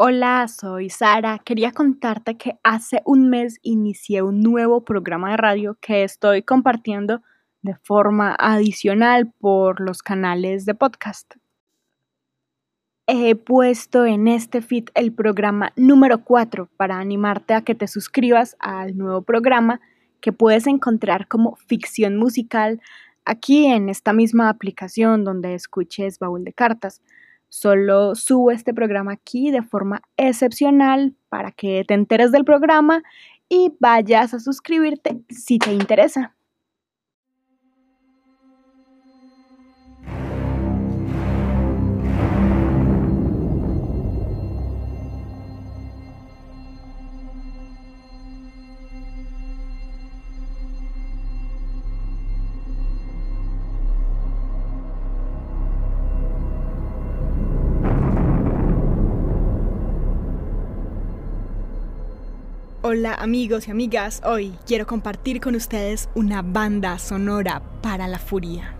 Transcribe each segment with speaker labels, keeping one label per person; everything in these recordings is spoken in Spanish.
Speaker 1: Hola, soy Sara. Quería contarte que hace un mes inicié un nuevo programa de radio que estoy compartiendo de forma adicional por los canales de podcast. He puesto en este feed el programa número 4 para animarte a que te suscribas al nuevo programa que puedes encontrar como ficción musical aquí en esta misma aplicación donde escuches Baúl de Cartas. Solo subo este programa aquí de forma excepcional para que te enteres del programa y vayas a suscribirte si te interesa. Hola amigos y amigas, hoy quiero compartir con ustedes una banda sonora para la furia.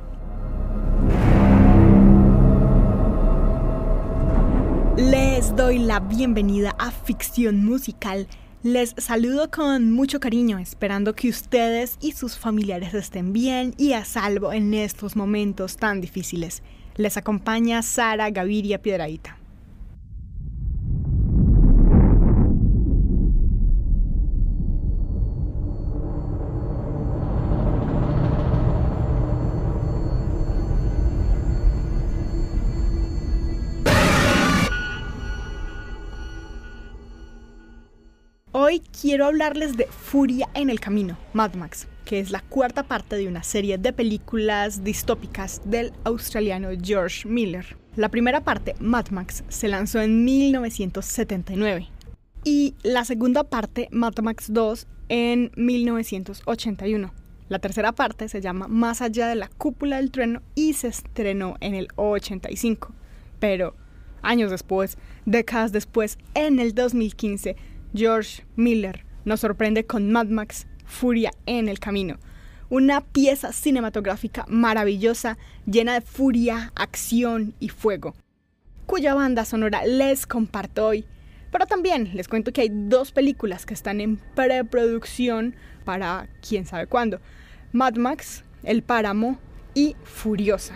Speaker 1: Les doy la bienvenida a Ficción Musical. Les saludo con mucho cariño, esperando que ustedes y sus familiares estén bien y a salvo en estos momentos tan difíciles. Les acompaña Sara Gaviria Piedraíta. Hoy quiero hablarles de Furia en el Camino, Mad Max, que es la cuarta parte de una serie de películas distópicas del australiano George Miller. La primera parte, Mad Max, se lanzó en 1979 y la segunda parte, Mad Max 2, en 1981. La tercera parte se llama Más allá de la cúpula del trueno y se estrenó en el 85. Pero años después, décadas después, en el 2015, George Miller nos sorprende con Mad Max Furia en el Camino, una pieza cinematográfica maravillosa llena de furia, acción y fuego, cuya banda sonora les comparto hoy. Pero también les cuento que hay dos películas que están en preproducción para quién sabe cuándo. Mad Max, El Páramo y Furiosa.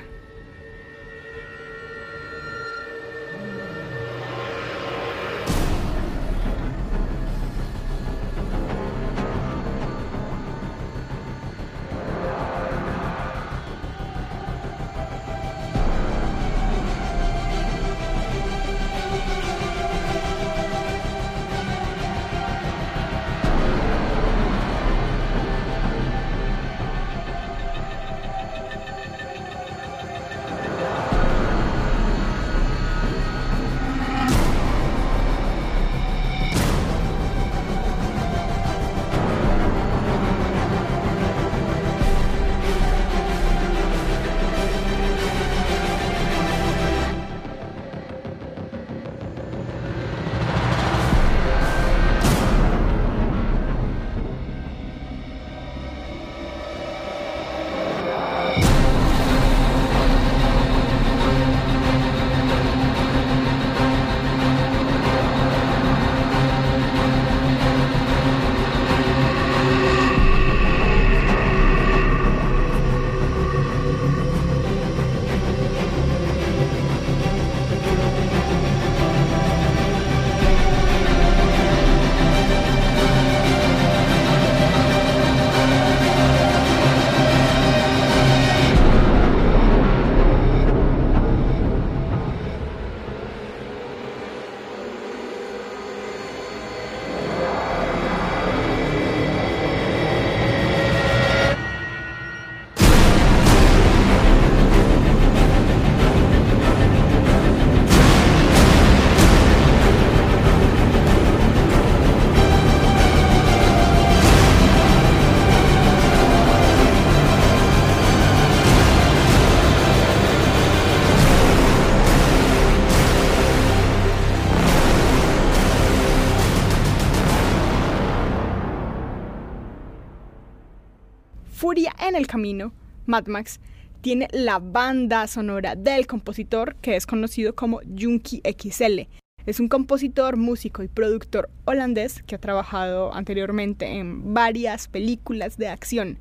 Speaker 1: El Camino, Mad Max, tiene la banda sonora del compositor que es conocido como Junkie XL. Es un compositor, músico y productor holandés que ha trabajado anteriormente en varias películas de acción.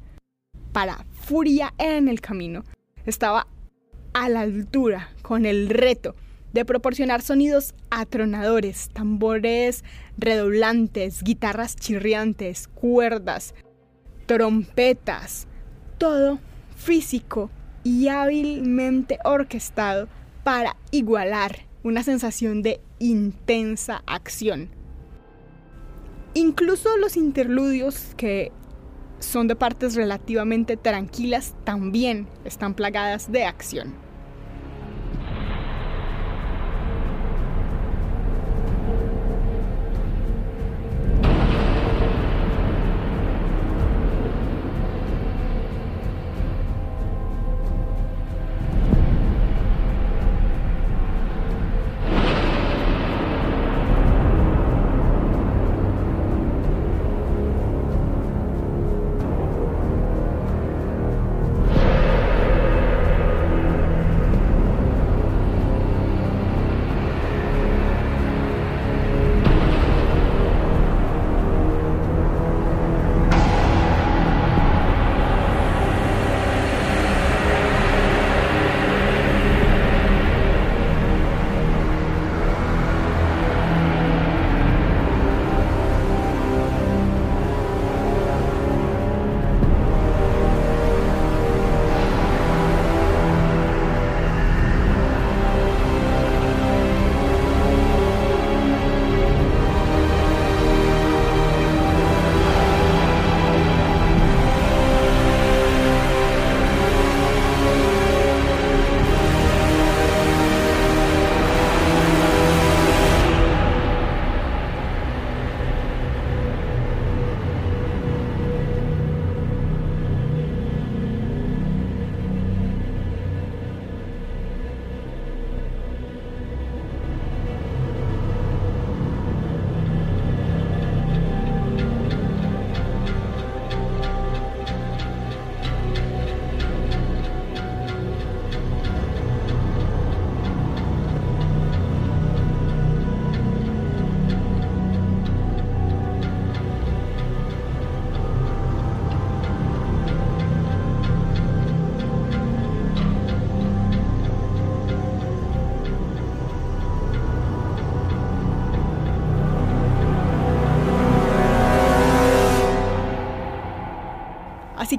Speaker 1: Para Furia en el Camino estaba a la altura con el reto de proporcionar sonidos atronadores, tambores redoblantes, guitarras chirriantes, cuerdas, trompetas, todo físico y hábilmente orquestado para igualar una sensación de intensa acción. Incluso los interludios que son de partes relativamente tranquilas también están plagadas de acción.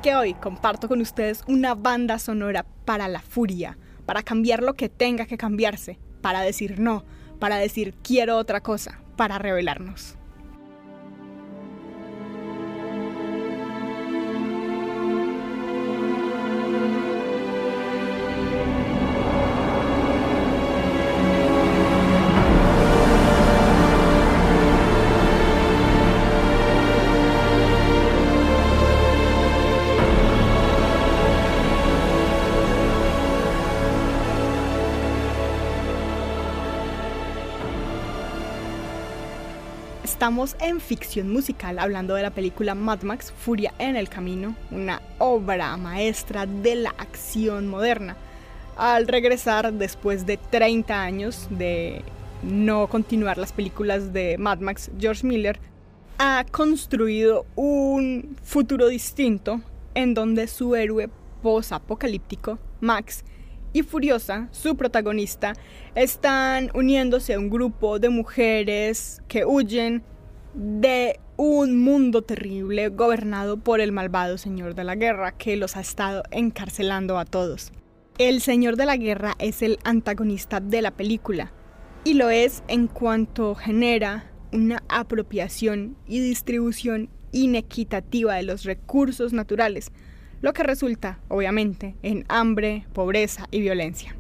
Speaker 1: Que hoy comparto con ustedes una banda sonora para la furia, para cambiar lo que tenga que cambiarse, para decir no, para decir quiero otra cosa, para revelarnos. Estamos en ficción musical hablando de la película Mad Max Furia en el Camino, una obra maestra de la acción moderna. Al regresar después de 30 años de no continuar las películas de Mad Max, George Miller ha construido un futuro distinto en donde su héroe post-apocalíptico, Max, y Furiosa, su protagonista, están uniéndose a un grupo de mujeres que huyen de un mundo terrible gobernado por el malvado Señor de la Guerra que los ha estado encarcelando a todos. El Señor de la Guerra es el antagonista de la película y lo es en cuanto genera una apropiación y distribución inequitativa de los recursos naturales, lo que resulta, obviamente, en hambre, pobreza y violencia.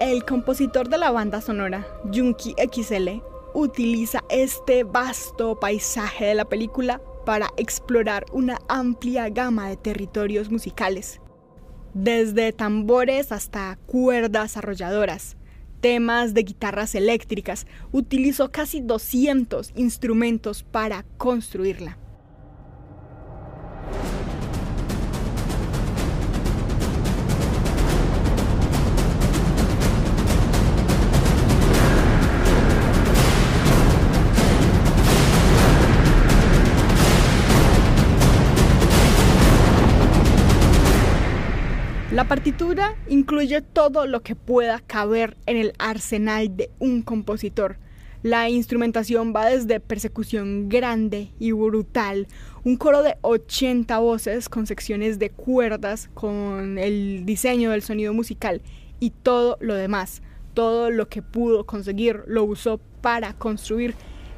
Speaker 1: El compositor de la banda sonora, Junkie XL, utiliza este vasto paisaje de la película para explorar una amplia gama de territorios musicales, desde tambores hasta cuerdas arrolladoras, temas de guitarras eléctricas, utilizó casi 200 instrumentos para construirla. Partitura incluye todo lo que pueda caber en el arsenal de un compositor. La instrumentación va desde persecución grande y brutal, un coro de 80 voces con secciones de cuerdas, con el diseño del sonido musical y todo lo demás. Todo lo que pudo conseguir lo usó para construir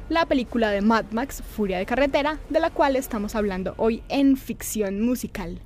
Speaker 1: la película de Mad Max, Furia de Carretera, de la cual estamos hablando hoy en ficción musical.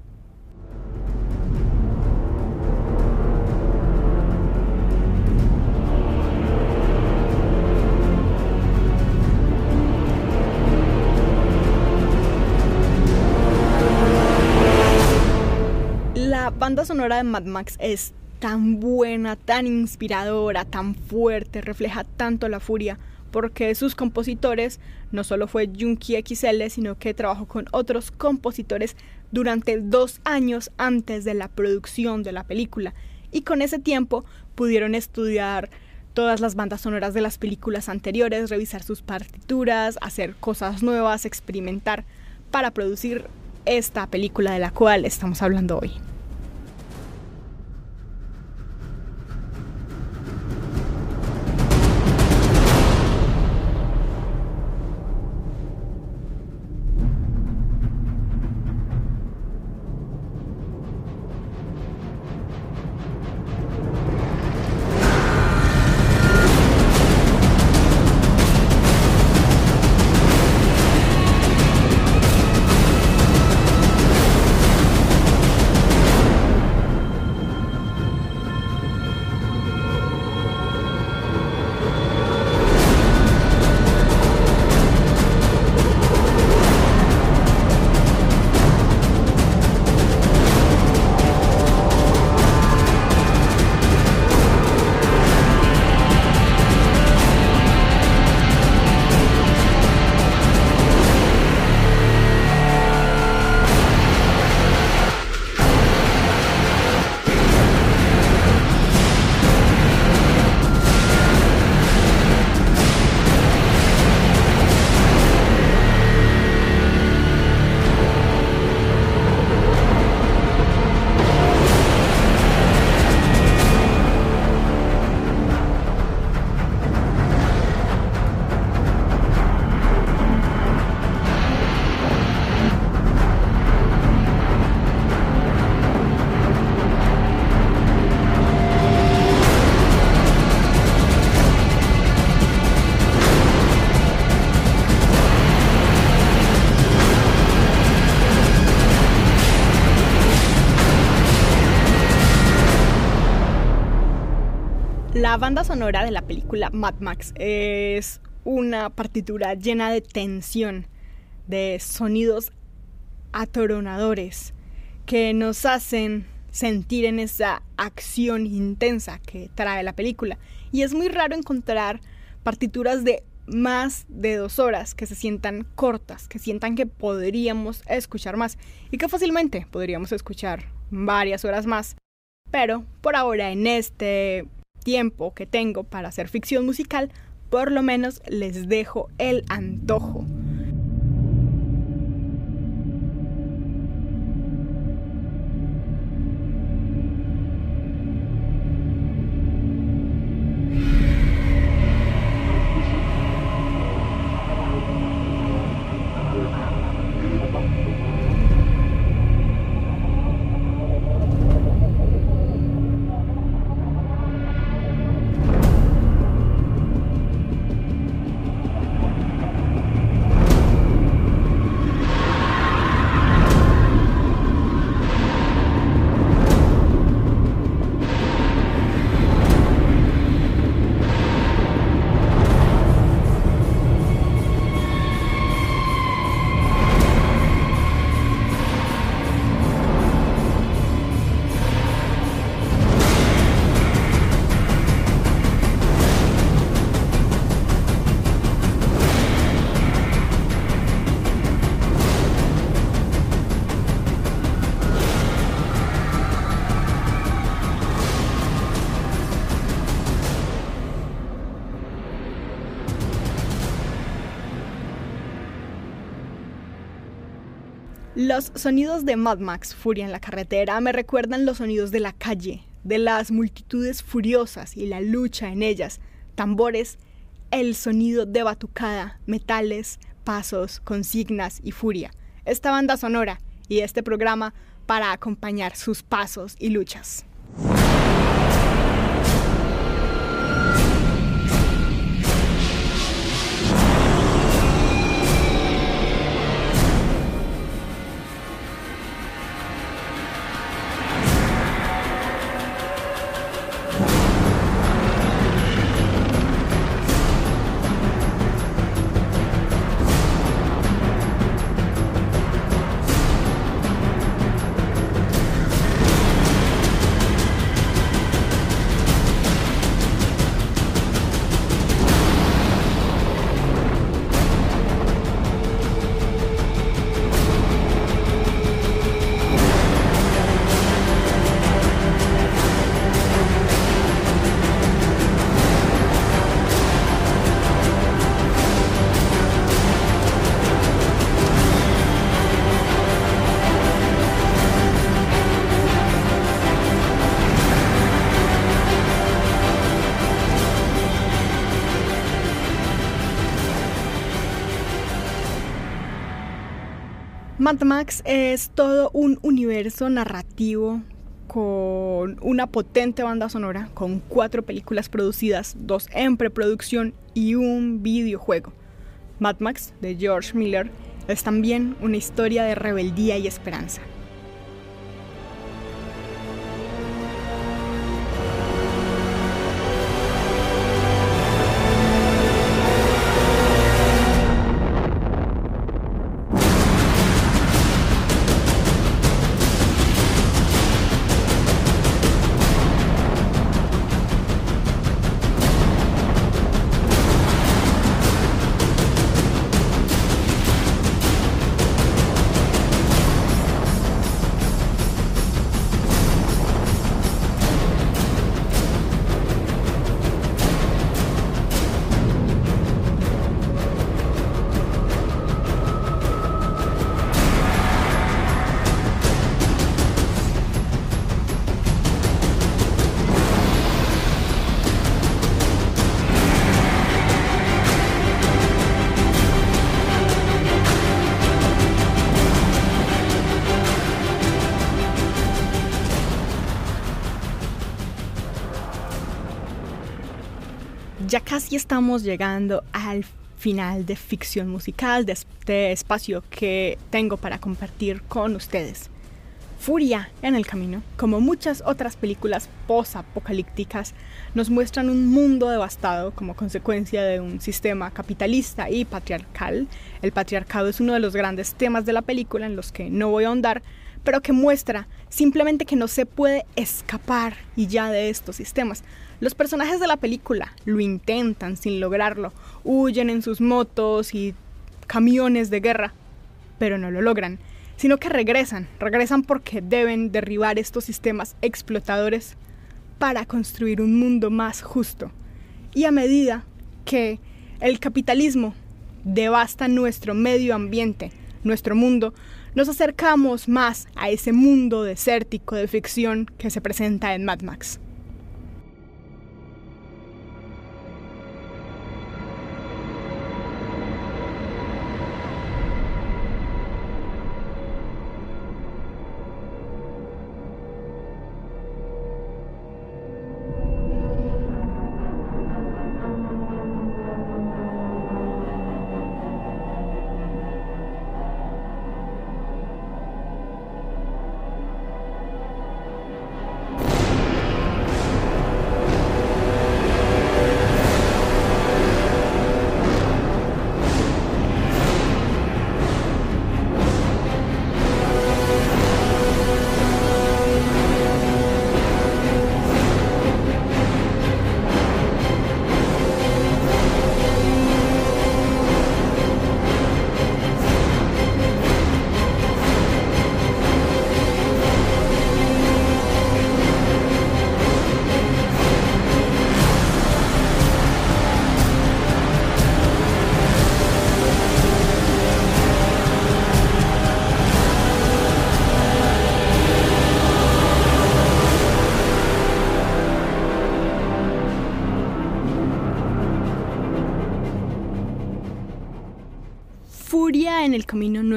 Speaker 1: Banda sonora de Mad Max es tan buena, tan inspiradora, tan fuerte, refleja tanto la furia, porque sus compositores no solo fue Junkie XL, sino que trabajó con otros compositores durante dos años antes de la producción de la película, y con ese tiempo pudieron estudiar todas las bandas sonoras de las películas anteriores, revisar sus partituras, hacer cosas nuevas, experimentar para producir esta película de la cual estamos hablando hoy. La banda sonora de la película Mad Max es una partitura llena de tensión, de sonidos atoronadores que nos hacen sentir en esa acción intensa que trae la película. Y es muy raro encontrar partituras de más de dos horas que se sientan cortas, que sientan que podríamos escuchar más y que fácilmente podríamos escuchar varias horas más. Pero por ahora en este tiempo que tengo para hacer ficción musical, por lo menos les dejo el antojo. Los sonidos de Mad Max Furia en la carretera me recuerdan los sonidos de la calle, de las multitudes furiosas y la lucha en ellas, tambores, el sonido de batucada, metales, pasos, consignas y furia. Esta banda sonora y este programa para acompañar sus pasos y luchas. Mad Max es todo un universo narrativo con una potente banda sonora, con cuatro películas producidas, dos en preproducción y un videojuego. Mad Max de George Miller es también una historia de rebeldía y esperanza. Ya casi estamos llegando al final de ficción musical, de este espacio que tengo para compartir con ustedes. Furia en el camino, como muchas otras películas post-apocalípticas, nos muestran un mundo devastado como consecuencia de un sistema capitalista y patriarcal. El patriarcado es uno de los grandes temas de la película en los que no voy a ahondar, pero que muestra simplemente que no se puede escapar y ya de estos sistemas. Los personajes de la película lo intentan sin lograrlo, huyen en sus motos y camiones de guerra, pero no lo logran, sino que regresan, regresan porque deben derribar estos sistemas explotadores para construir un mundo más justo. Y a medida que el capitalismo devasta nuestro medio ambiente, nuestro mundo, nos acercamos más a ese mundo desértico de ficción que se presenta en Mad Max.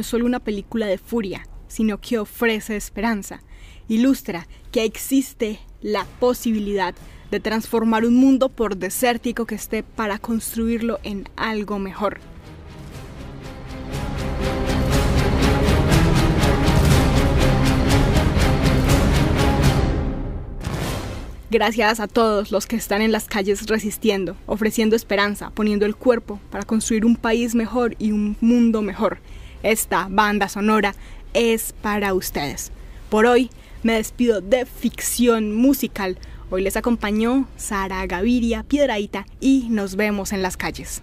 Speaker 1: Es solo una película de furia, sino que ofrece esperanza. Ilustra que existe la posibilidad de transformar un mundo por desértico que esté para construirlo en algo mejor. Gracias a todos los que están en las calles resistiendo, ofreciendo esperanza, poniendo el cuerpo para construir un país mejor y un mundo mejor. Esta banda sonora es para ustedes. Por hoy me despido de ficción musical. Hoy les acompañó Sara Gaviria Piedraita y nos vemos en las calles.